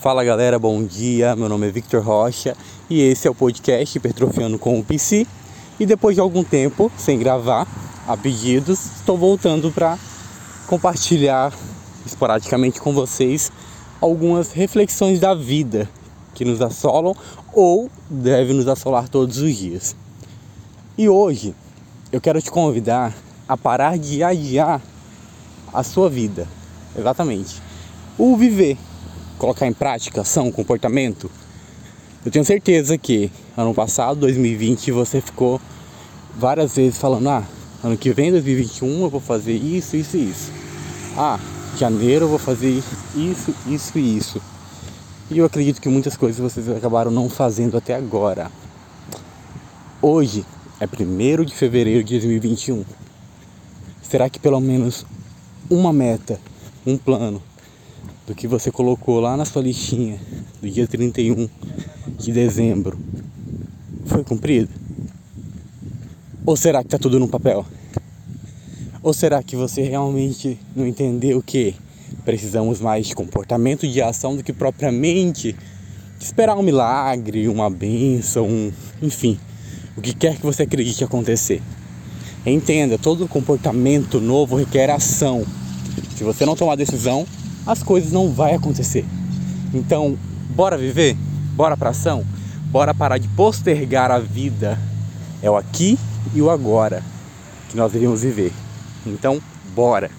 Fala galera, bom dia. Meu nome é Victor Rocha e esse é o podcast Hipertrofiando com o PC. E depois de algum tempo sem gravar, a pedidos, estou voltando para compartilhar esporadicamente com vocês algumas reflexões da vida que nos assolam ou devem nos assolar todos os dias. E hoje eu quero te convidar a parar de adiar a sua vida. Exatamente. O viver, colocar em prática ação, comportamento. Eu tenho certeza que ano passado, 2020, você ficou várias vezes falando: ah, ano que vem, 2021, eu vou fazer isso, isso e isso. Ah, janeiro eu vou fazer isso, isso e isso. E eu acredito que muitas coisas vocês acabaram não fazendo até agora. Hoje é 1 de fevereiro de 2021. Será que pelo menos uma meta, um plano do que você colocou lá na sua listinha do dia 31 de dezembro foi cumprido? Ou será que tá tudo no papel? Ou será que você realmente não entendeu que precisamos mais de comportamento de ação do que propriamente esperar um milagre, uma benção, um, enfim, o que quer que você acredite acontecer? Entenda, todo comportamento novo requer ação. Se você não tomar decisão, as coisas não vão acontecer. Então, bora viver? Bora para ação? Bora parar de postergar a vida. É o aqui e o agora que nós devemos viver. Então, bora!